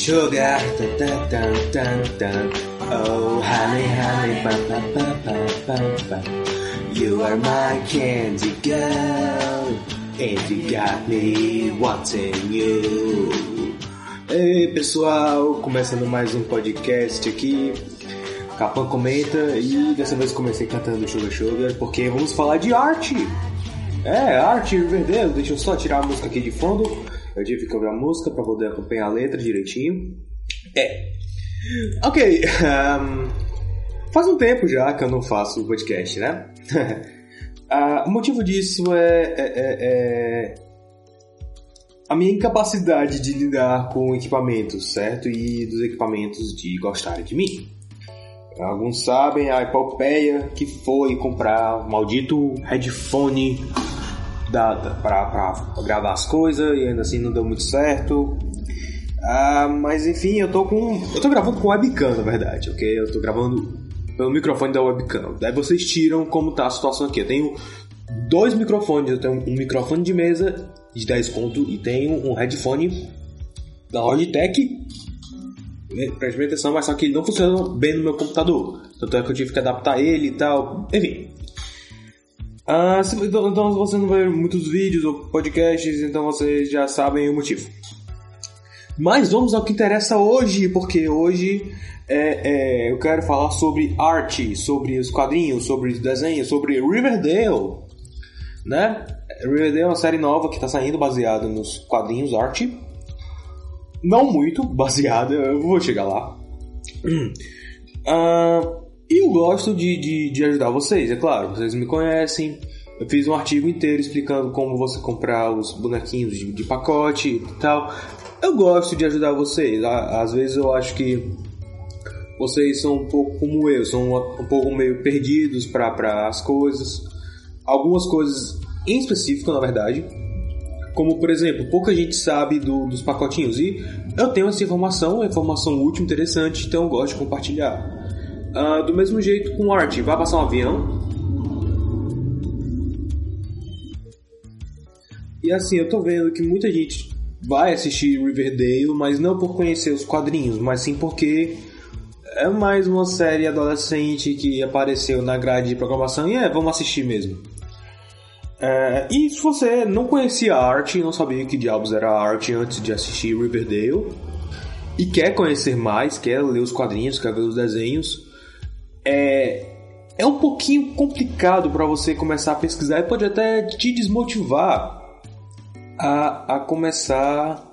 sugar, tan, tan, tan, tan, tan. Oh, honey, honey, ba, ba, ba, ba, ba, ba. You are my candy girl, and you got me wanting you. Ei, pessoal, começando mais um podcast aqui. Capão comenta e dessa vez comecei cantando Sugar Sugar porque vamos falar de arte. É, arte Riverdale. Deixa eu só tirar a música aqui de fundo. Eu tive que ouvir a música para poder acompanhar a letra direitinho. É. Ok. Um, faz um tempo já que eu não faço podcast, né? uh, o motivo disso é, é, é, é, a minha incapacidade de lidar com equipamentos, certo? E dos equipamentos de gostarem de mim. Alguns sabem a epopeia que foi comprar o maldito headphone para gravar as coisas e ainda assim não deu muito certo. Ah, mas enfim, eu tô com. Eu tô gravando com webcam, na verdade, ok? Eu tô gravando pelo microfone da webcam. Daí vocês tiram como tá a situação aqui. Eu tenho dois microfones, eu tenho um microfone de mesa de 10 conto e tenho um headphone da Logitech. Preste atenção, mas só que ele não funciona bem no meu computador. Tanto é que eu tive que adaptar ele e tal. Enfim, ah, se, então, então você não vê muitos vídeos ou podcasts, então vocês já sabem o motivo. Mas vamos ao que interessa hoje, porque hoje é, é, eu quero falar sobre arte, sobre os quadrinhos, sobre os desenhos, sobre Riverdale, né? Riverdale é uma série nova que está saindo baseada nos quadrinhos arte. Não muito baseada, eu vou chegar lá. Uh, e eu gosto de, de, de, ajudar vocês, é claro, vocês me conhecem. Eu fiz um artigo inteiro explicando como você comprar os bonequinhos de, de pacote e tal. Eu gosto de ajudar vocês. Às vezes eu acho que vocês são um pouco como eu, são um pouco meio perdidos para as coisas. Algumas coisas em específico, na verdade. Como, por exemplo, pouca gente sabe do, dos pacotinhos. E eu tenho essa informação, é informação útil, interessante, então eu gosto de compartilhar. Uh, do mesmo jeito com arte, vai passar um avião. E assim, eu tô vendo que muita gente vai assistir Riverdale, mas não por conhecer os quadrinhos, mas sim porque é mais uma série adolescente que apareceu na grade de programação e é, vamos assistir mesmo. É, e se você não conhecia a arte, não sabia que diabos era a arte antes de assistir Riverdale, e quer conhecer mais, quer ler os quadrinhos, quer ver os desenhos, é, é um pouquinho complicado para você começar a pesquisar e pode até te desmotivar a, a começar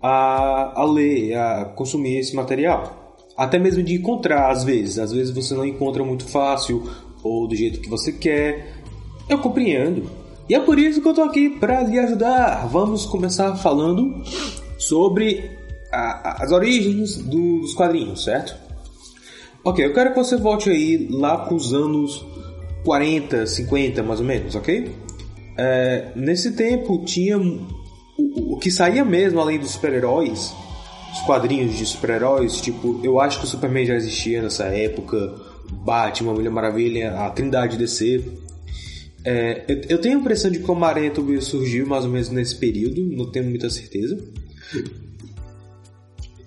a, a ler, a consumir esse material. Até mesmo de encontrar, às vezes. Às vezes você não encontra muito fácil ou do jeito que você quer. Eu compreendo. E é por isso que eu tô aqui para lhe ajudar. Vamos começar falando sobre a, as origens do, dos quadrinhos, certo? Ok, eu quero que você volte aí lá para os anos 40, 50 mais ou menos, ok? É, nesse tempo tinha o, o, que saía mesmo além dos super-heróis, os quadrinhos de super-heróis, tipo, eu acho que o Superman já existia nessa época, Batman, Mulher Maravilha, a Trindade DC. É, eu, eu, tenho a impressão de que o Homem-Aranha surgiu mais ou menos nesse período, não tenho muita certeza.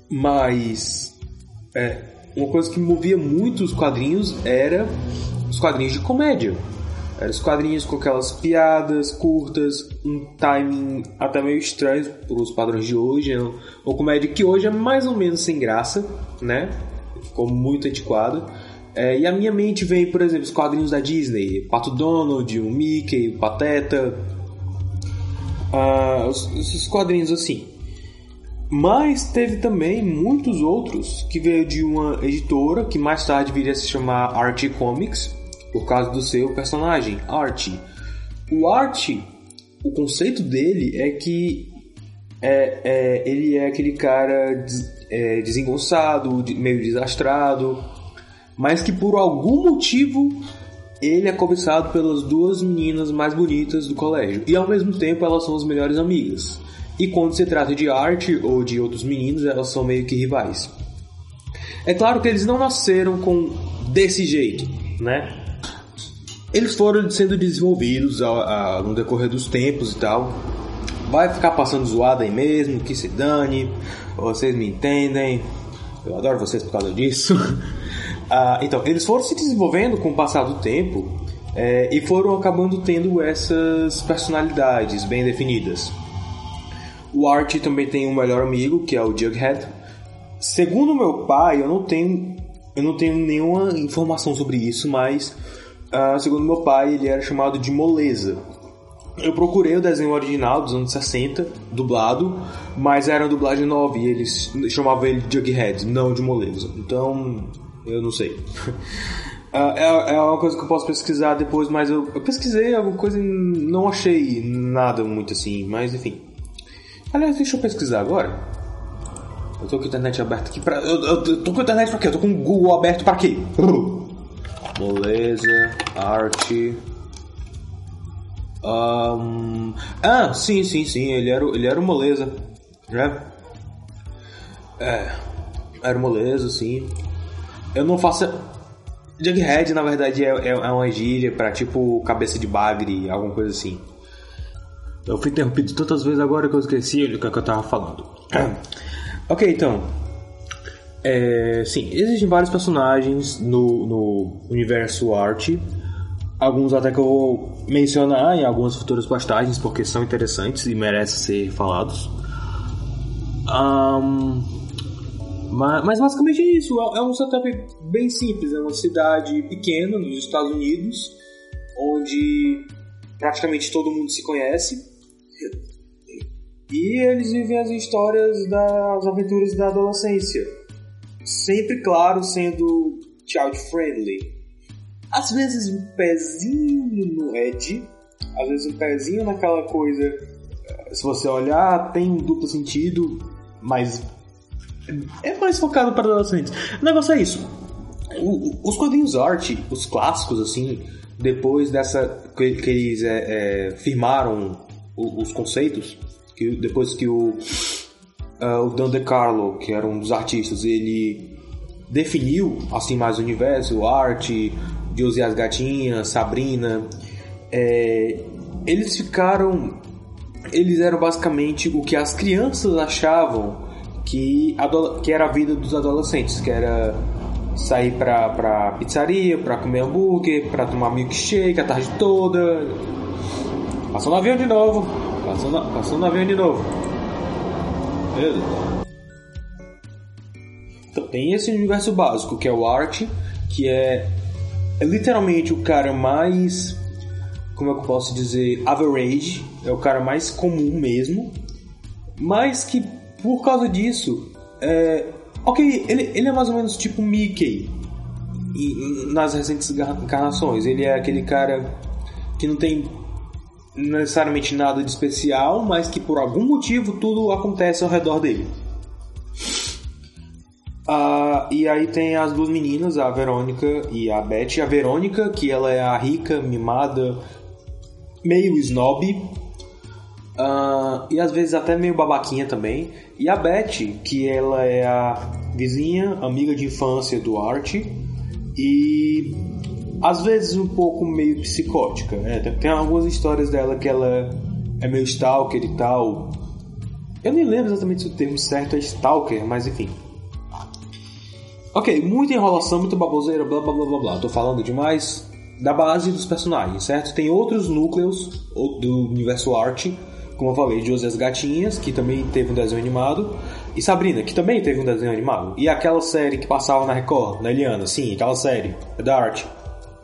Mas é, uma coisa que movia muito os quadrinhos era os quadrinhos de comédia. Eram os quadrinhos com aquelas piadas curtas, um timing até meio estranho para os padrões de hoje. Né? Uma comédia que hoje é mais ou menos sem graça, né? Ficou muito antiquado. É, e a minha mente vem, por exemplo, os quadrinhos da Disney: Pato Donald, o Mickey, o Pateta. Ah, esses quadrinhos assim. Mas teve também muitos outros que veio de uma editora que mais tarde viria a se chamar Archie Comics, por causa do seu personagem, Archie. O Archie, o conceito dele é que é, é, ele é aquele cara des, é, desengonçado, meio desastrado, mas que por algum motivo ele é cobiçado pelas duas meninas mais bonitas do colégio e ao mesmo tempo elas são as melhores amigas. E quando se trata de arte ou de outros meninos, elas são meio que rivais. É claro que eles não nasceram com desse jeito, né? Eles foram sendo desenvolvidos ao, ao, no decorrer dos tempos e tal. vai ficar passando zoada aí mesmo, que se dane, vocês me entendem, eu adoro vocês por causa disso. ah, então, eles foram se desenvolvendo com o passar do tempo é, e foram acabando tendo essas personalidades bem definidas. O Art também tem um melhor amigo, que é o Jughead. Segundo meu pai, eu não tenho, eu não tenho nenhuma informação sobre isso, mas uh, segundo meu pai, ele era chamado de Moleza. Eu procurei o desenho original dos anos 60, dublado, mas era uma dublagem nova e eles chamavam ele de Jughead, não de Moleza. Então, eu não sei. Uh, é, é uma coisa que eu posso pesquisar depois, mas eu pesquisei alguma coisa e não achei nada muito assim, mas enfim. Aliás, deixa eu pesquisar agora. Eu tô com a internet aberta aqui pra. Eu, eu, eu tô com a internet pra quê? Eu tô com o Google aberto pra quê? Moleza, arte. Um... Ah, sim, sim, sim. Ele era, ele era o moleza. Né? É. Era o moleza, sim. Eu não faço. Jughead, na verdade, é, é, é uma gíria pra tipo cabeça de bagre, alguma coisa assim. Eu fui interrompido tantas vezes agora que eu esqueci o que eu tava falando. ok, então. É, sim, existem vários personagens no, no universo arte. Alguns até que eu vou mencionar em algumas futuras postagens porque são interessantes e merecem ser falados. Um, mas, mas, basicamente é isso. É, é um setup bem simples. É uma cidade pequena nos Estados Unidos, onde praticamente todo mundo se conhece. E eles vivem as histórias das aventuras da adolescência. Sempre, claro, sendo child friendly. Às vezes um pezinho no Ed, às vezes um pezinho naquela coisa. Se você olhar, tem um duplo sentido, mas é mais focado para adolescentes. O negócio é isso. os quadrinhos arte, os clássicos, assim, depois dessa. que, que eles é, é, firmaram os conceitos, que depois que o, uh, o Dan DeCarlo, que era um dos artistas, ele definiu assim mais o universo, arte, Josie as Gatinhas, Sabrina, é, eles ficaram, eles eram basicamente o que as crianças achavam que, que era a vida dos adolescentes, que era sair pra, pra pizzaria, pra comer hambúrguer, pra tomar milkshake a tarde toda, Passou no avião de novo. Passou no, passou no avião de novo. Beleza. Então, tem esse universo básico, que é o Art, que é, é literalmente o cara mais. Como é que eu posso dizer? Average. É o cara mais comum mesmo. Mas que, por causa disso. É, ok, ele, ele é mais ou menos tipo Mickey. E, nas recentes encarnações. Ele é aquele cara que não tem necessariamente nada de especial, mas que por algum motivo tudo acontece ao redor dele. Uh, e aí tem as duas meninas, a Verônica e a Beth. A Verônica, que ela é a rica, mimada, meio snob. Uh, e às vezes até meio babaquinha também. E a Beth, que ela é a vizinha, amiga de infância do Art. E às vezes um pouco meio psicótica, né? Tem, algumas histórias dela que ela é meio stalker e tal. Eu nem lembro exatamente se o termo certo é stalker, mas enfim. Ok, muita enrolação, muita baboseira, blá blá blá blá blá. Tô falando demais da base dos personagens, certo? Tem outros núcleos do universo arte, como eu falei, José as Gatinhas, que também teve um desenho animado, e Sabrina, que também teve um desenho animado. E aquela série que passava na Record, na Eliana, sim, aquela série, é da arte.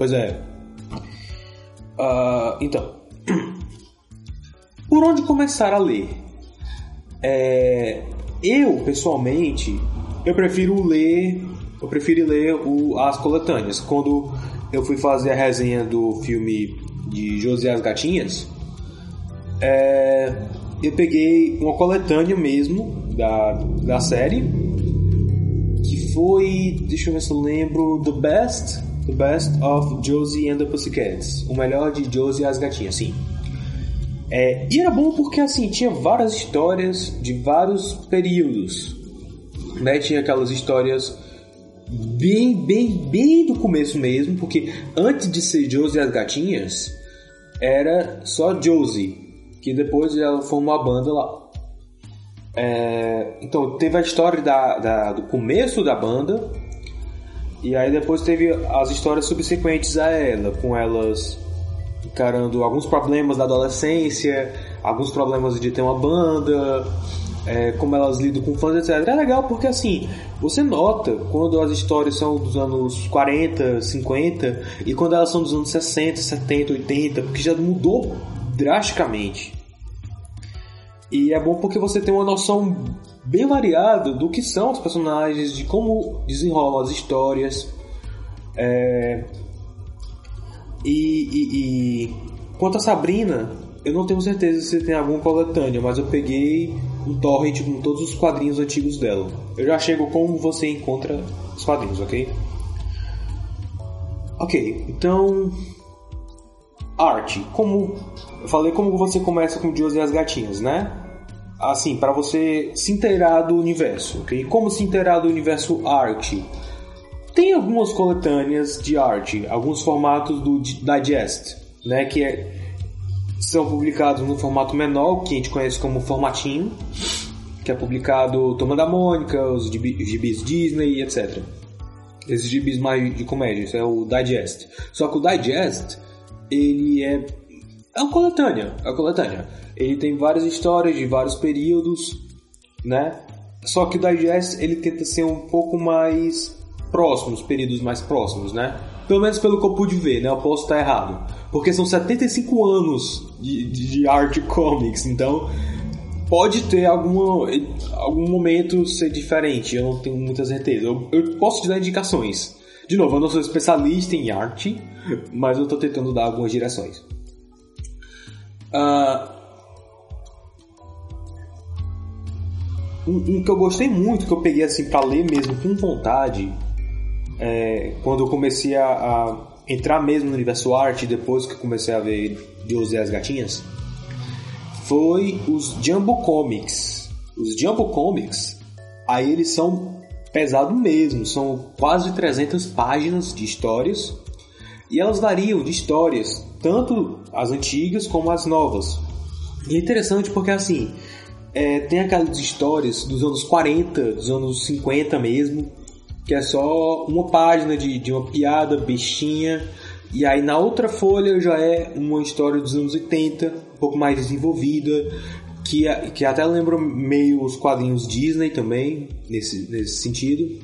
Pois é. Uh, então, por onde começar a ler? É, eu, pessoalmente, eu prefiro ler, eu prefiro ler o, as coletâneas. Quando eu fui fazer a resenha do filme de José as Gatinhas, é, eu peguei uma coletânea mesmo da, da série, que foi, deixa eu ver se eu lembro, The Best The Best of Josie and the Pussycats. O melhor de Josie e as gatinhas, sim. É, e era bom porque assim tinha várias histórias de vários períodos. Né? Tinha aquelas histórias bem, bem, bem do começo mesmo, porque antes de ser Josie e as gatinhas, era só Josie. que depois ela formou a banda lá. É, então teve a história da, da, do começo da banda e aí depois teve as histórias subsequentes a ela, com elas encarando alguns problemas da adolescência, alguns problemas de ter uma banda, é, como elas lidam com fãs, etc. É legal porque assim, você nota quando as histórias são dos anos 40, 50 e quando elas são dos anos 60, 70, 80, porque já mudou drasticamente. E é bom porque você tem uma noção bem variada do que são os personagens, de como desenrolam as histórias. É... E, e, e, quanto a Sabrina, eu não tenho certeza se tem alguma coletânea, mas eu peguei um torrent com todos os quadrinhos antigos dela. Eu já chego como você encontra os quadrinhos, ok? Ok, então. Arte. Como. Eu falei como você começa com Josie e as gatinhas, né? Assim, para você se inteirar do universo, ok? Como se inteirar do universo arte? Tem algumas coletâneas de arte, alguns formatos do digest, né? Que é são publicados no formato menor, que a gente conhece como formatinho, que é publicado Toma da Mônica, os gibis Disney, etc. Esses gibis mais de comédia, isso é o Digest. Só que o Digest, ele é é uma coletânea, é uma coletânea. Ele tem várias histórias de vários períodos, né? Só que o Digest ele tenta ser um pouco mais próximo, os períodos mais próximos, né? Pelo menos pelo que eu pude ver, né? Eu posso estar errado. Porque são 75 anos de, de, de art comics, então pode ter alguma, algum momento ser diferente, eu não tenho muita certeza. Eu, eu posso te dar indicações. De novo, eu não sou especialista em arte, mas eu estou tentando dar algumas direções. Uh, um, um, que eu gostei muito, que eu peguei assim para ler mesmo com vontade, é, quando eu comecei a, a, entrar mesmo no universo arte, depois que comecei a ver Deus e as Gatinhas, foi os Jumbo Comics. Os Jumbo Comics, aí eles são pesado mesmo, são quase 300 páginas de histórias e elas variam de histórias, tanto as antigas como as novas. E é interessante porque assim, é, tem aquelas histórias dos anos 40, dos anos 50 mesmo, que é só uma página de, de uma piada bestinha. E aí na outra folha já é uma história dos anos 80, um pouco mais desenvolvida, que, que até lembra meio os quadrinhos Disney também, nesse, nesse sentido.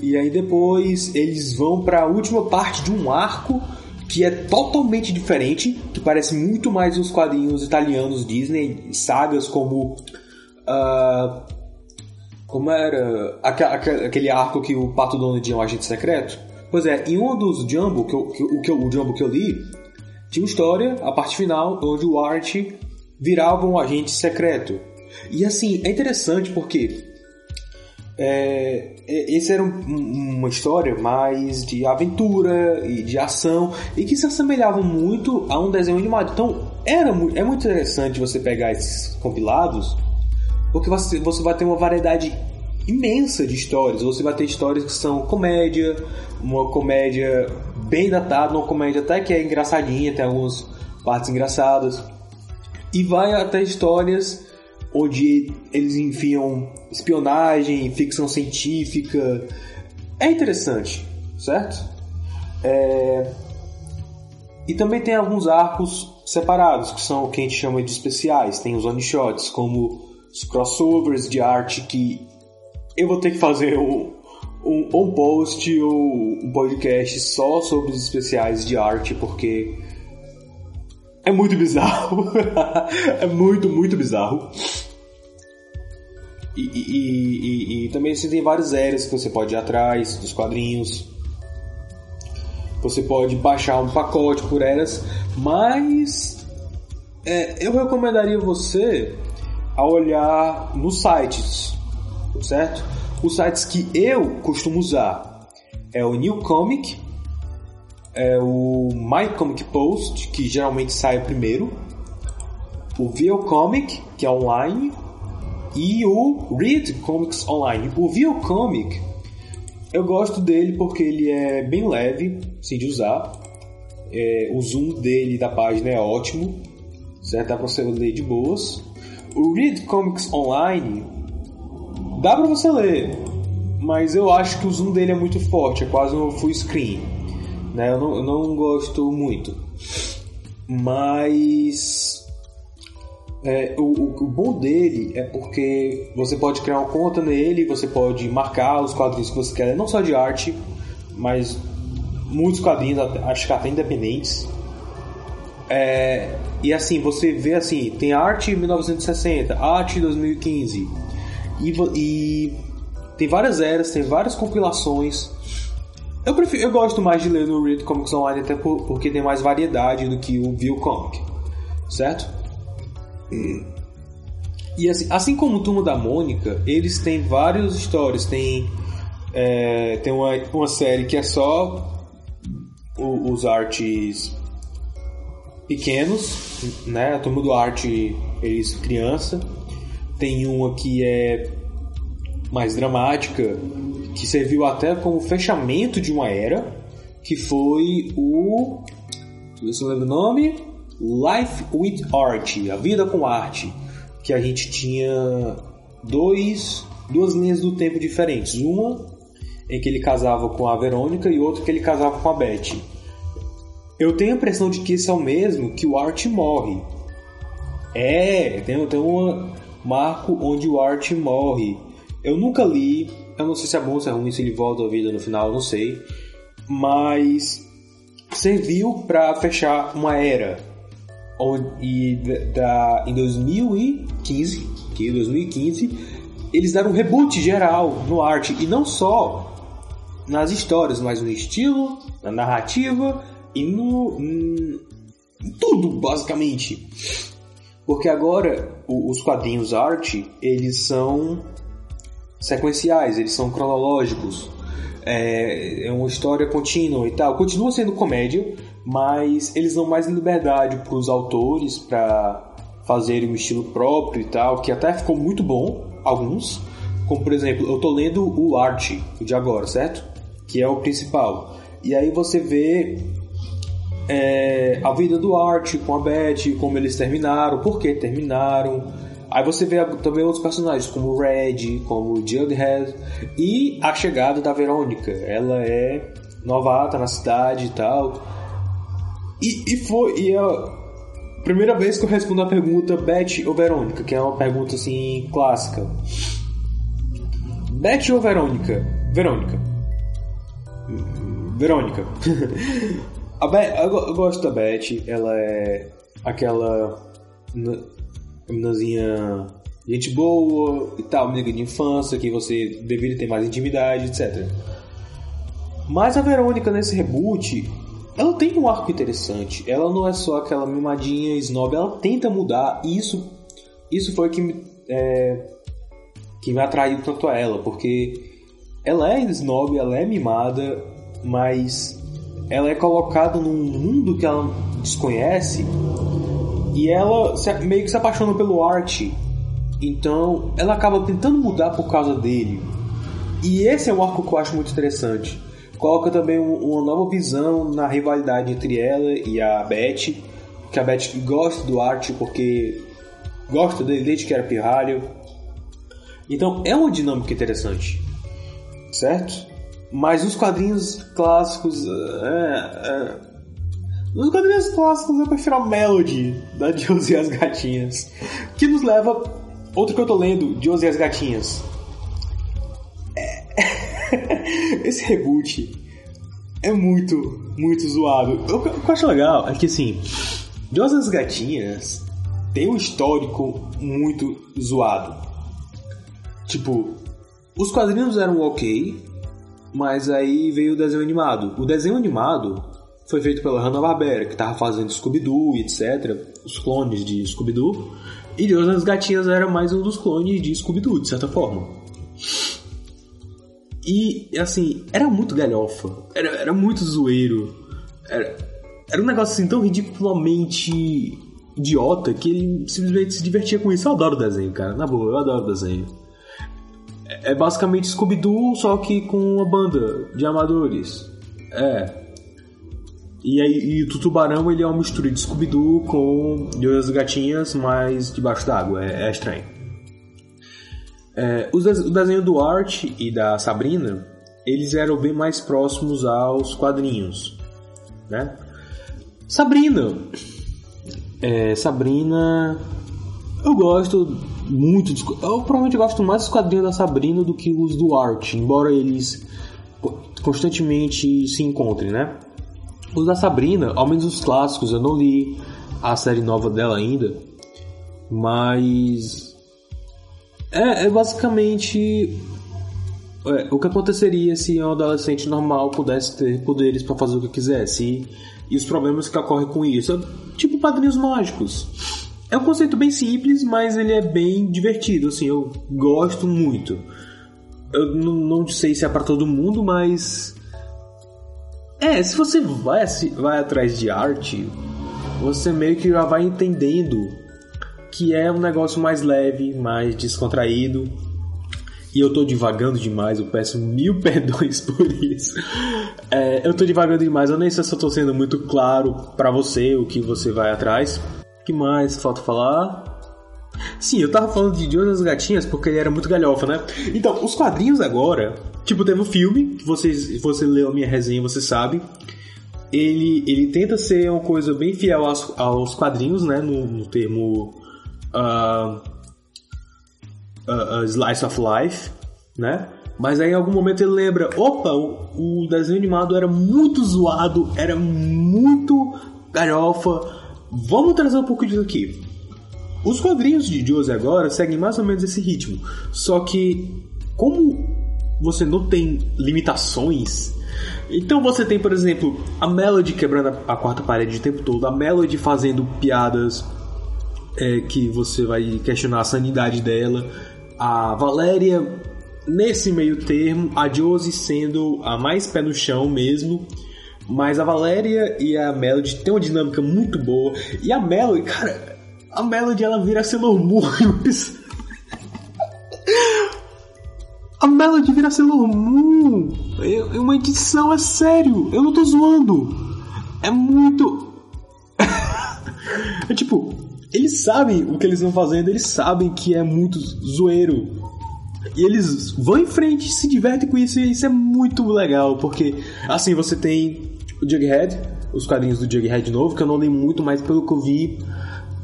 E aí depois eles vão para a última parte de um arco que é totalmente diferente, que parece muito mais os quadrinhos italianos Disney, sagas como uh, como era aquele arco que o Pato Donald é um agente secreto? Pois é, em um dos Jumbo, que, eu, que, o, o Jumbo que eu li, tinha uma história, a parte final, onde o Art virava um agente secreto. E assim, é interessante porque é, é esse era um, uma história mais de aventura e de ação e que se assemelhava muito a um desenho animado. Então era, é muito interessante você pegar esses compilados porque você, você vai ter uma variedade imensa de histórias. Você vai ter histórias que são comédia, uma comédia bem datada, uma comédia até que é engraçadinha, tem algumas partes engraçadas. E vai até histórias onde eles enfiam espionagem, ficção científica. É interessante, certo? É... E também tem alguns arcos separados, que são o que a gente chama de especiais. Tem os one shots, como os crossovers de arte que eu vou ter que fazer um, um, um post ou um podcast só sobre os especiais de arte porque é muito bizarro. é muito, muito bizarro. E, e, e, e, também você tem várias eras que você pode ir atrás dos quadrinhos. Você pode baixar um pacote por eras, mas é, eu recomendaria você a olhar nos sites, certo? Os sites que eu costumo usar é o New Comic, é o My Comic Post, que geralmente sai primeiro, o Vio Comic, que é online, e o Read Comics Online. O Vio Comic, eu gosto dele porque ele é bem leve, sim de usar. É, o zoom dele da página é ótimo certo? Dá pra você ler de boas. O Read Comics Online dá pra você ler, mas eu acho que o zoom dele é muito forte, é quase um full screen. Né? Eu, não, eu não gosto muito. Mas é, o, o, bom dele é porque você pode criar uma conta nele, você pode marcar os quadrinhos que você quer, não só de arte, mas muitos quadrinhos, acho que até independentes. É, e assim, você vê assim, tem arte 1960, arte 2015. E, e tem várias eras, tem várias compilações. Eu, prefiro, eu gosto mais de ler no Read Comics Online até por, porque tem mais variedade do que o View Comic, certo? E assim, assim como o Turma da Mônica, eles têm várias histórias. Tem, é, tem uma, uma série que é só o, os artes pequenos, né? A turma do arte, eles criança. Tem uma que é mais dramática, que serviu até como fechamento de uma era, que foi o. Deixa eu ver se eu lembro o nome. Life with Art, a vida com arte, que a gente tinha dois, duas linhas do tempo diferentes. Uma em que ele casava com a Verônica e outra que ele casava com a Betty. Eu tenho a impressão de que esse é o mesmo que o Art morre. É, tem, tem um marco onde o Art morre. Eu nunca li, eu não sei se é bom ou se é ruim, se ele volta à vida no final, não sei. Mas serviu para fechar uma era. E da, em 2015, que em 2015, eles deram um reboot geral no arte. E não só nas histórias, mas no estilo, na narrativa e no. em tudo, basicamente. Porque agora os quadrinhos arte, eles são sequenciais, eles são cronológicos. É, é uma história contínua e tal. Continua sendo comédia, mas eles dão mais liberdade para os autores para fazerem um estilo próprio e tal, que até ficou muito bom, alguns. Como por exemplo, eu tô lendo o Arte, o de agora, certo? Que é o principal. E aí você vê é, a vida do Art com a Beth, como eles terminaram, por que terminaram. Aí você vê também outros personagens, como o Red, como o Jughead, e a chegada da Verônica. Ela é novata na cidade e tal. E, e foi e a primeira vez que eu respondo a pergunta Beth ou Verônica, que é uma pergunta assim clássica. Beth ou Verônica? Verônica. Verônica. A Beth, eu, gosto da Beth, ela é aquela meninazinha gente boa e tal, amiga de infância, que você deveria ter mais intimidade, etc. Mas a Verônica nesse reboot, ela tem um arco interessante. Ela não é só aquela mimadinha snob, ela tenta mudar e isso, isso foi que me, é, que me atraiu tanto a ela, porque ela é snob, ela é mimada, mas ela é colocada num mundo que ela desconhece e ela se, meio que se apaixona pelo arte. Então ela acaba tentando mudar por causa dele. E esse é um arco que eu acho muito interessante. Coloca também um, uma nova visão na rivalidade entre ela e a Beth. Que a Beth gosta do arte porque gosta dele desde que era pirralho. Então é uma dinâmica interessante. Certo? Mas os quadrinhos clássicos. É, é... Nos quadrinhos clássicos eu prefiro a Melody da Josie e as Gatinhas. Que nos leva. Outro que eu tô lendo, Josie e as Gatinhas. Esse reboot é muito, muito zoado. O que eu acho legal é que assim, Josie e as Gatinhas tem um histórico muito zoado. Tipo, os quadrinhos eram ok, mas aí veio o desenho animado. O desenho animado foi feito pela Hanna-Barbera, que tava fazendo Scooby-Doo, etc. Os clones de Scooby-Doo. E Deus nas Gatinhas era mais um dos clones de Scooby-Doo, de certa forma. E, assim, era muito galhofa. Era, era muito zoeiro. Era, era um negócio assim tão ridiculamente idiota que ele simplesmente se divertia com isso. Eu adoro desenho, cara. Na boa, eu adoro desenho. É basicamente Scooby-Doo, só que com uma banda de amadores. É. E, aí, e o tubarão ele é uma mistura de Scooby-Doo com duas gatinhas, mas debaixo d'água. É, é estranho. É, o desenho do Art e da Sabrina, eles eram bem mais próximos aos quadrinhos, né? Sabrina, é, Sabrina, eu gosto muito, eu provavelmente gosto mais dos quadrinhos da Sabrina do que os do Art, embora eles constantemente se encontrem, né? Os da Sabrina, ao menos os clássicos, eu não li a série nova dela ainda, mas é, é basicamente é, o que aconteceria se um adolescente normal pudesse ter poderes para fazer o que quisesse e, e, os problemas que ocorrem com isso. É, tipo padrinhos mágicos. É um conceito bem simples, mas ele é bem divertido. Assim, eu gosto muito. Eu não, não sei se é para todo mundo, mas é, se você vai, vai atrás de arte, você meio que já vai entendendo que é um negócio mais leve, mais descontraído. E eu tô divagando demais, eu peço mil perdões por isso. É, eu tô divagando demais, eu nem sei se eu tô sendo muito claro para você o que você vai atrás. Que mais falta falar? Sim, eu tava falando de Jonas Gatinhas porque ele era muito galhofa, né? Então, os quadrinhos agora, tipo, teve o um filme, que vocês, você leu a minha resenha, você sabe. Ele, ele tenta ser uma coisa bem fiel aos, aos quadrinhos, né? No, no termo uh, uh, Slice of Life, né? Mas aí em algum momento ele lembra, opa, o, o desenho animado era muito zoado, era muito galhofa, vamos trazer um pouco disso aqui. Os quadrinhos de Josie agora seguem mais ou menos esse ritmo, só que como você não tem limitações, então você tem, por exemplo, a Melody quebrando a quarta parede o tempo todo, a Melody fazendo piadas é, que você vai questionar a sanidade dela. A Valéria nesse meio termo, a Josie sendo a mais pé no chão mesmo. Mas a Valéria e a Melody tem uma dinâmica muito boa. E a Melody, cara, a Melody ela vira Sailor Moon. a Melody vira Sailor Moon. É uma edição, é sério. Eu não tô zoando. É muito. é tipo, eles sabem o que eles estão fazendo, eles sabem que é muito zoeiro. E eles vão em frente, se divertem com isso, e isso é muito legal, porque assim você tem o Jughead, os quadrinhos do Jughead novo, que eu não li muito, mas pelo que eu vi,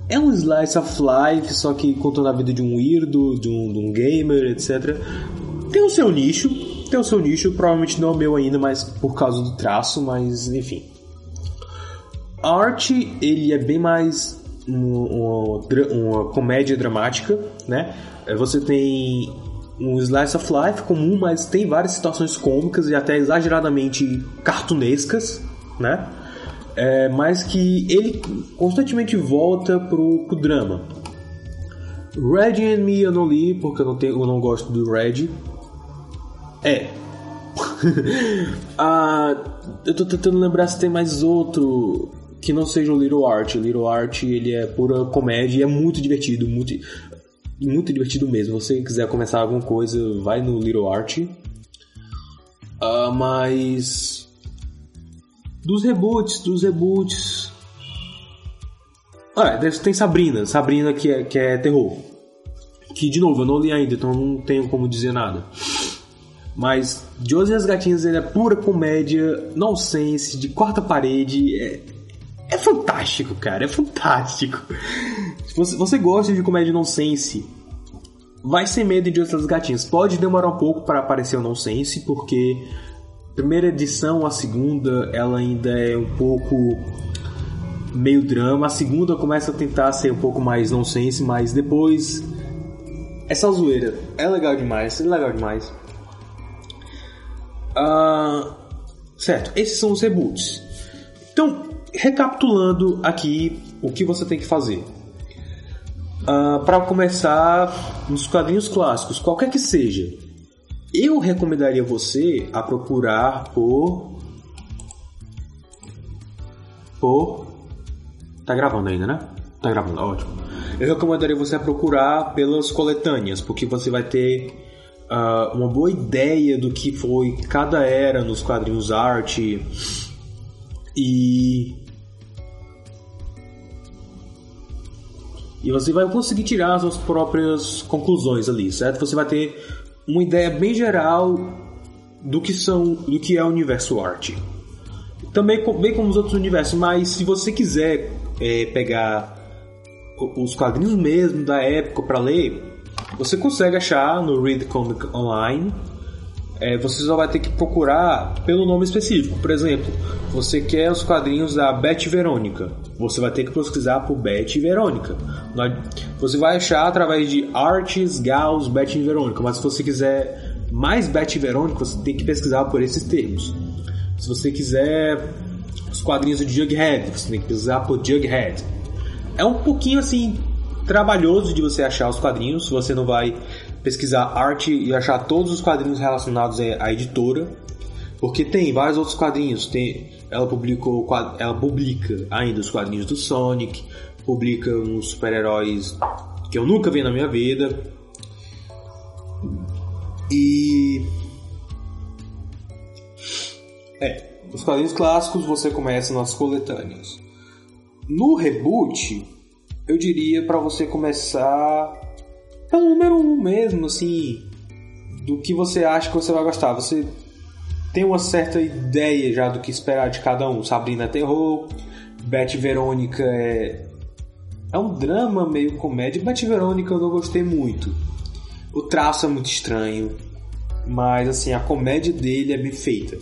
é um slice of life, só que contando a vida de um weirdo, de um, de um gamer, etc. Tem o seu nicho, tem o seu nicho, provavelmente não é o meu ainda, mas por causa do traço, mas enfim. A arte, ele é bem mais uma, uma comédia dramática, né? É, você tem um slice of life comum, mas tem várias situações cômicas e até exageradamente cartunescas, né? É, mas que ele constantemente volta pro, pro drama. Red and Me eu não li porque eu não, tenho, eu não gosto do Red. É. ah, eu tô tentando lembrar se tem mais outro que não seja o Little Art. O Little Art ele é pura comédia e é muito divertido, muito, muito divertido mesmo. Se você quiser começar alguma coisa, vai no Little Art. Uh, mas dos reboots, dos reboots. Ah, tem Sabrina, Sabrina que é, que é terror. Que de novo eu não li ainda, então não tenho como dizer nada. Mas Josie e as Gatinhas ele é pura comédia, nonsense, de quarta parede. É, é fantástico, cara, é fantástico. Se você, você gosta de comédia nonsense, vai sem medo de outras gatinhas. Pode demorar um pouco para aparecer o nonsense, porque a primeira edição, a segunda, ela ainda é um pouco meio drama. A segunda começa a tentar ser um pouco mais nonsense, mas depois só zoeira. É legal demais, é legal demais. Uh, certo, esses são os reboots. Então, recapitulando aqui o que você tem que fazer. Uh, ah, para começar nos quadrinhos clássicos, qualquer que seja, eu recomendaria você a procurar por. Por. Tá gravando ainda, né? Tá gravando, ótimo. Eu recomendaria você a procurar pelas coletâneas, porque você vai ter uh, uma boa ideia do que foi cada era nos quadrinhos arte E. E você vai conseguir tirar as suas próprias conclusões ali, certo? Você vai ter uma ideia bem geral do que são, do que é o universo arte. Também bem como os outros universos, mas se você quiser é, pegar os quadrinhos mesmo da época para ler, você consegue achar no Read Comic Online. É, você só vai ter que procurar pelo nome específico. Por exemplo, você quer os quadrinhos da Beth Verônica. Você vai ter que pesquisar por Beth Verônica. Você vai achar através de Artes, Gauss, Beth Verônica. Mas se você quiser mais Beth Verônica, você tem que pesquisar por esses termos. Se você quiser os quadrinhos de Jughead, você tem que pesquisar por Jughead. É um pouquinho assim trabalhoso de você achar os quadrinhos, você não vai pesquisar arte e achar todos os quadrinhos relacionados à editora, porque tem vários outros quadrinhos. Tem, ela publicou, ela publica ainda os quadrinhos do Sonic, publica uns super-heróis que eu nunca vi na minha vida. E é, os quadrinhos clássicos você começa nas coletâneas. No reboot, eu diria para você começar pelo número 1 um mesmo, assim, do que você acha que você vai gostar. Você tem uma certa ideia já do que esperar de cada um. Sabrina é terror, Beth Verônica é é um drama meio comédia. Beth Verônica eu não gostei muito. O traço é muito estranho, mas assim, a comédia dele é bem feita,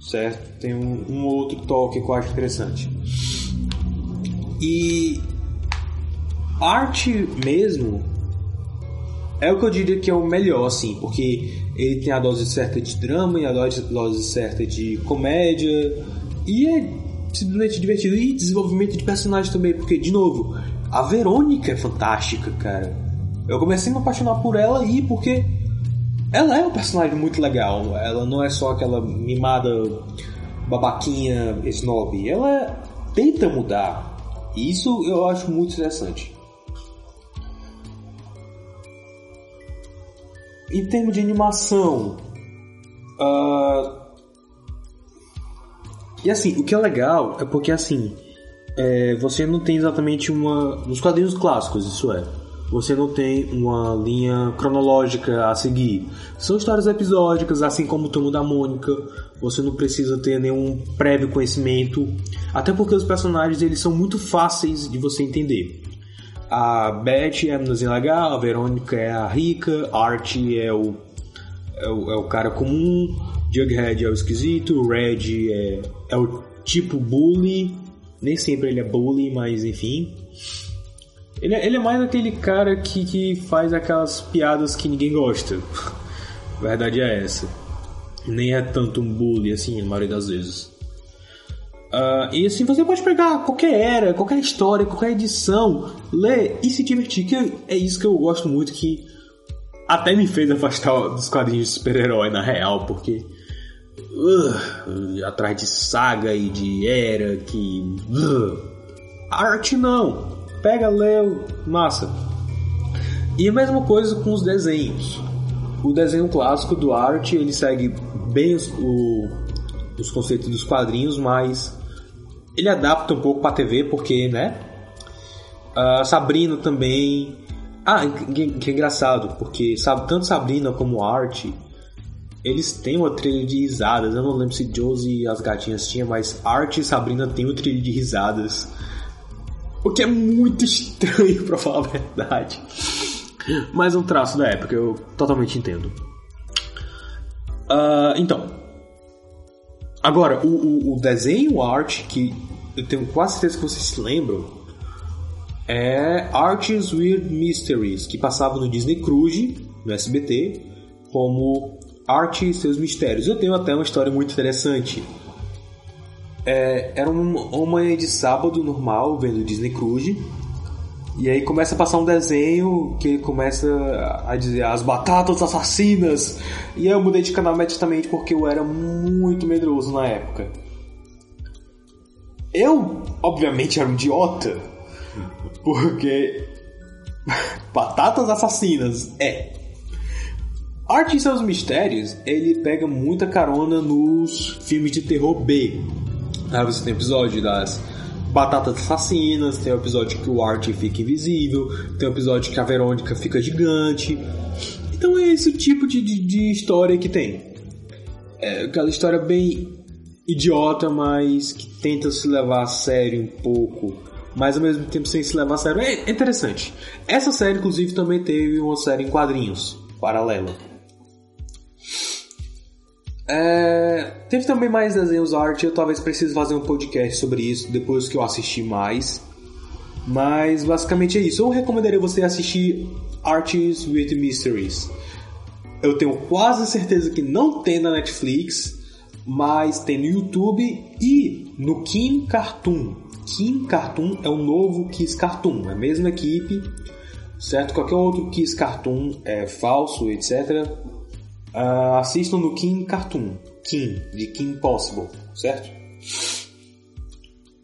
certo? Tem um, um outro toque que eu acho interessante. E arte mesmo é o que eu diria que é o melhor, assim, porque ele tem a dose certa de drama e a dose, certa de comédia e é simplesmente divertido e desenvolvimento de personagem também, porque de novo, a Verônica é fantástica, cara. Eu comecei a me apaixonar por ela aí porque ela é um personagem muito legal. Ela não é só aquela mimada babaquinha snob. Ela tenta mudar. E isso eu acho muito interessante. Em termos de animação, uh... e assim, o que é legal é porque assim, é, você não tem exatamente uma. Nos quadrinhos clássicos, isso é. Você não tem uma linha cronológica a seguir. São histórias episódicas, assim como o Tomo da Mônica. Você não precisa ter nenhum prévio conhecimento. Até porque os personagens eles são muito fáceis de você entender. A Beth é a meninazinha legal, a Verônica é a rica, Art é o, é o, é o cara comum, Jughead é o esquisito, Red é, é o tipo bully, nem sempre ele é bully, mas enfim. Ele, é, ele é mais aquele cara que, que faz aquelas piadas que ninguém gosta. A verdade é essa. Nem é tanto um bully assim, na maioria das vezes. Uh, e assim, você pode pegar qualquer era, qualquer história, qualquer edição, ler e se divertir, que é isso que eu gosto muito, que até me fez afastar dos quadrinhos de super-herói na real, porque uh, atrás de saga e de era que uh, arte não. Pega lê massa. E a mesma coisa com os desenhos. O desenho clássico do arte ele segue bem os, o, os conceitos dos quadrinhos mas ele adapta um pouco para TV porque, né? Uh, Sabrina também. Ah, que, que é engraçado, porque sabe, tanto Sabrina como Art, eles têm uma trilha de risadas. Eu não lembro se Josie e as gatinhas tinham, mas Art e Sabrina têm uma trilha de risadas. O que é muito estranho, para falar a verdade. Mas é um traço da época, eu totalmente entendo. Uh, então, Agora, o, o, o desenho art, que eu tenho quase certeza que vocês se lembram, é Art's Weird Mysteries, que passava no Disney Cruise, no SBT, como Arte e seus mistérios. Eu tenho até uma história muito interessante. É, era uma, uma manhã de sábado normal, vendo Disney Cruise, e aí começa a passar um desenho que começa a dizer as batatas assassinas. E eu mudei de canal imediatamente porque eu era muito medroso na época. Eu, obviamente, era um idiota. Porque. batatas assassinas, é. Arte e seus mistérios, ele pega muita carona nos filmes de terror B. Aí você tem episódio das batatas assassinas, tem o episódio que o Art fica invisível, tem o episódio que a Verônica fica gigante. Então é esse tipo de, de, de história que tem. É aquela história bem idiota, mas que tenta se levar a sério um pouco, mas ao mesmo tempo sem se levar a sério. É interessante. Essa série, inclusive, também teve uma série em quadrinhos paralela. É... Teve também mais desenhos arte, eu talvez precise fazer um podcast sobre isso depois que eu assistir mais. Mas basicamente é isso. Eu recomendaria você assistir Artists with Mysteries. Eu tenho quase certeza que não tem na Netflix, mas tem no YouTube e no Kim Cartoon. Kim Cartoon é o novo Kiss Cartoon, é a mesma equipe, certo? Qualquer outro Kiss Cartoon é falso, etc. Uh, assistam no Kim Cartoon, Kim, de Kim Possible, certo?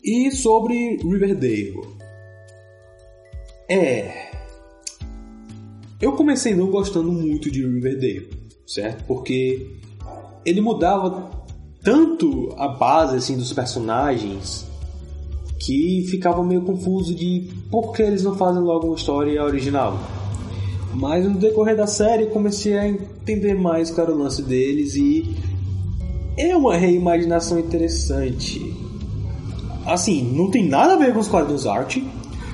E sobre Riverdale. É. Eu comecei não gostando muito de Riverdale, certo? Porque ele mudava tanto a base assim dos personagens que ficava meio confuso de por que eles não fazem logo uma história original. Mas no decorrer da série comecei a entender mais era o lance deles e é uma reimaginação interessante. Assim, não tem nada a ver com os quadrinhos arte.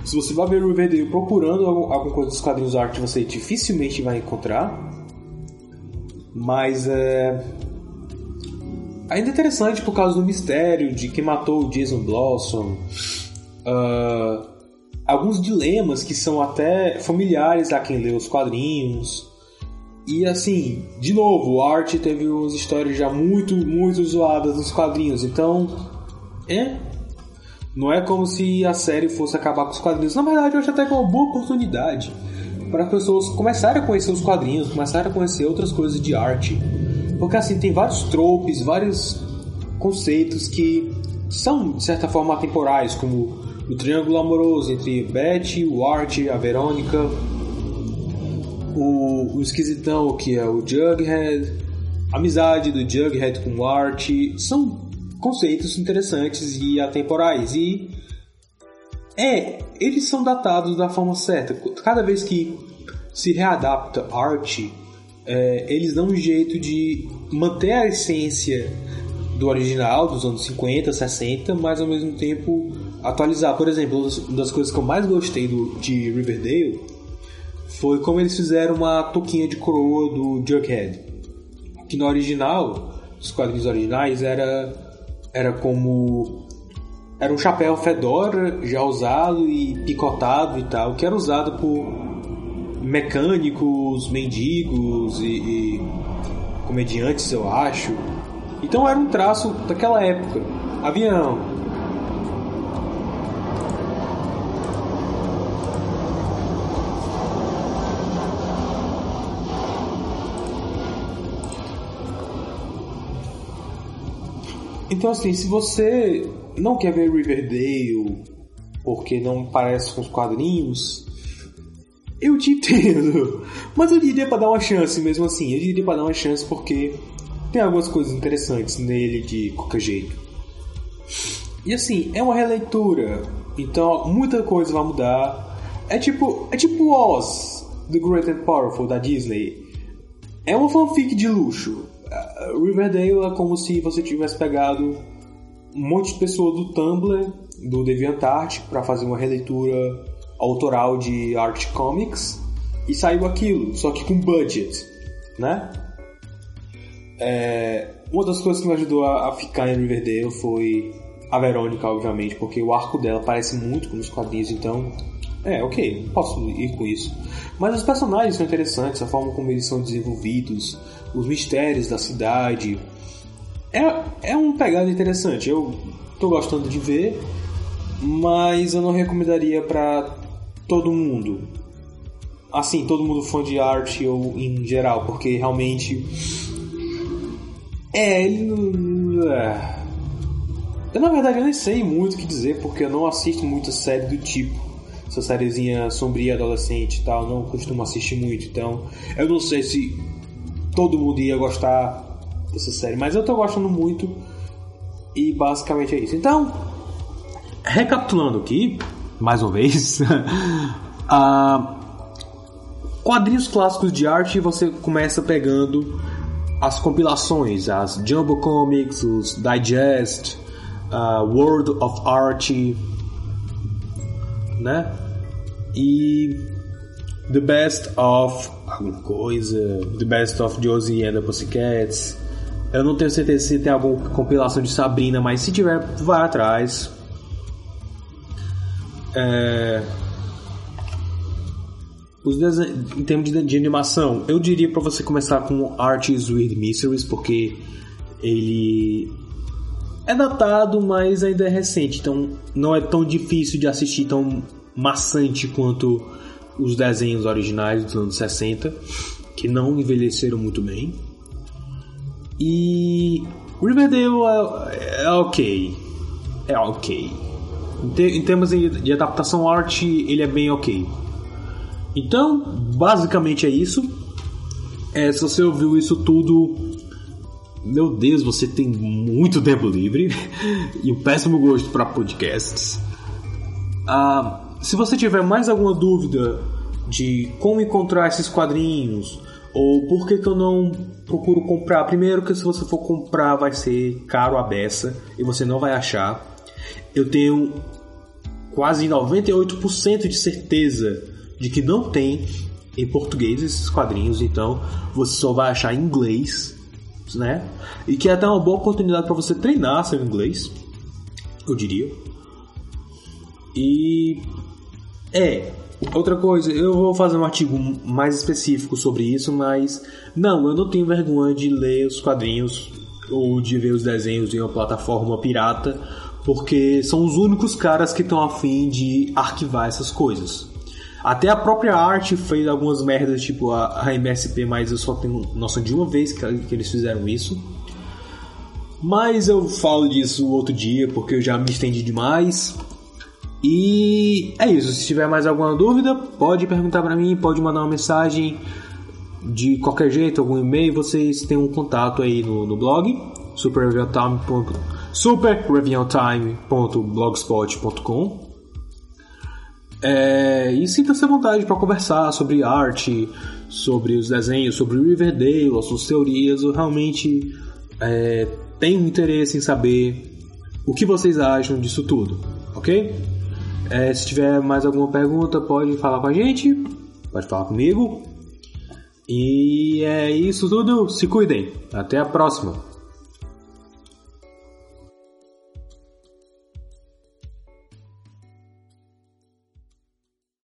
Se você vai ver o Riverdale procurando alguma coisa dos quadrinhos arte, você dificilmente vai encontrar. Mas é ainda interessante por causa do mistério de quem matou o Jason Blossom. Uh, alguns dilemas que são até familiares a quem lê os quadrinhos. E assim, de novo, o Art teve umas histórias já muito, muito zoadas nos quadrinhos, então. É. Não é como se a série fosse acabar com os quadrinhos. Na verdade, eu acho até que é uma boa oportunidade para as pessoas começarem a conhecer os quadrinhos, começarem a conhecer outras coisas de arte. Porque assim, tem vários tropes, vários conceitos que são, de certa forma, atemporais, como o triângulo amoroso entre Betty, o Art, a Verônica, o, o esquisitão que é o Jughead, a amizade do Jughead com o Art, são conceitos interessantes e atemporais. E é, eles são datados da forma certa. Cada vez que se readapta arte, é, eles dão um jeito de manter a essência do original, dos anos 50, 60, mas ao mesmo tempo atualizar. Por exemplo, uma das coisas que eu mais gostei do, de Riverdale foi como eles fizeram uma touquinha de coroa do Jughead. Que no original, os quadrinhos originais, era, era como. Era um chapéu fedora já usado e picotado e tal, que era usado por mecânicos, mendigos e, e comediantes, eu acho. Então era um traço daquela época. Avião, Então, assim, se você não quer ver Riverdale porque não parece com os quadrinhos, eu te entendo. Mas eu diria para dar uma chance mesmo assim. Eu diria para dar uma chance porque tem algumas coisas interessantes nele de qualquer jeito. E assim, é uma releitura. Então muita coisa vai mudar. É tipo, é tipo Oz, The Great and Powerful da Disney. É uma fanfic de luxo. Riverdale é como se você tivesse pegado um monte de pessoas do Tumblr, do DeviantArt, para fazer uma releitura autoral de art comics e saiu aquilo, só que com budget, né? É, uma das coisas que me ajudou a, a, ficar em Riverdale foi a Verônica, obviamente, porque o arco dela parece muito com os quadrinhos, então é, ok, posso ir com isso. Mas os personagens são interessantes, a forma como eles são desenvolvidos, os mistérios da cidade. É, é um pegada interessante. Eu tô gostando de ver, mas eu não recomendaria para todo mundo. Assim, todo mundo fã de arte ou em geral, porque realmente. É, ele. É... Eu na verdade eu nem sei muito o que dizer, porque eu não assisto muita série do tipo. Essa sériezinha sombria adolescente e tal, não costumo assistir muito, então eu não sei se todo mundo ia gostar dessa série, mas eu tô gostando muito. E basicamente é isso. Então, recapitulando aqui, mais uma vez, uh, quadrinhos clássicos de arte você começa pegando as compilações, as Jumbo Comics, os Digest, uh, World of Art, né? E The Best of alguma coisa, The Best of Josie and the Pussycats. Eu não tenho certeza se tem alguma compilação de Sabrina, mas se tiver, vai atrás. É... Os em termos de, de, animação, eu diria para você começar com Art's Weird Mysteries, porque ele é datado, mas ainda é recente, então não é tão difícil de assistir, tão maçante quanto os desenhos originais dos anos 60, que não envelheceram muito bem. E Riverdale é, é ok. É ok. Em, te, em termos de adaptação arte, ele é bem ok. Então, basicamente é isso. É, se você ouviu isso tudo, meu Deus, você tem muito tempo livre e um péssimo gosto para podcasts. Ah, se você tiver mais alguma dúvida de como encontrar esses quadrinhos ou por que, que eu não procuro comprar, primeiro que se você for comprar vai ser caro a beça e você não vai achar. Eu tenho quase 98% de certeza de que não tem em português esses quadrinhos, então você só vai achar em inglês, né? E que é até uma boa oportunidade para você treinar seu inglês, eu diria. E é, outra coisa, eu vou fazer um artigo mais específico sobre isso, mas não, eu não tenho vergonha de ler os quadrinhos ou de ver os desenhos em uma plataforma pirata, porque são os únicos caras que estão afim de arquivar essas coisas. Até a própria arte fez algumas merdas, tipo a, a MSP, mas eu só tenho noção de uma vez que, que eles fizeram isso. Mas eu falo disso outro dia, porque eu já me estendi demais. E é isso. Se tiver mais alguma dúvida, pode perguntar para mim, pode mandar uma mensagem de qualquer jeito, algum e-mail. Vocês têm um contato aí no, no blog superreviewtime.blogspot.com é, e sinta-se à vontade para conversar sobre arte, sobre os desenhos, sobre Riverdale, as suas teorias. Eu realmente é, tenho interesse em saber o que vocês acham disso tudo, ok? É, se tiver mais alguma pergunta, pode falar com a gente, pode falar comigo. E é isso tudo. Se cuidem. Até a próxima.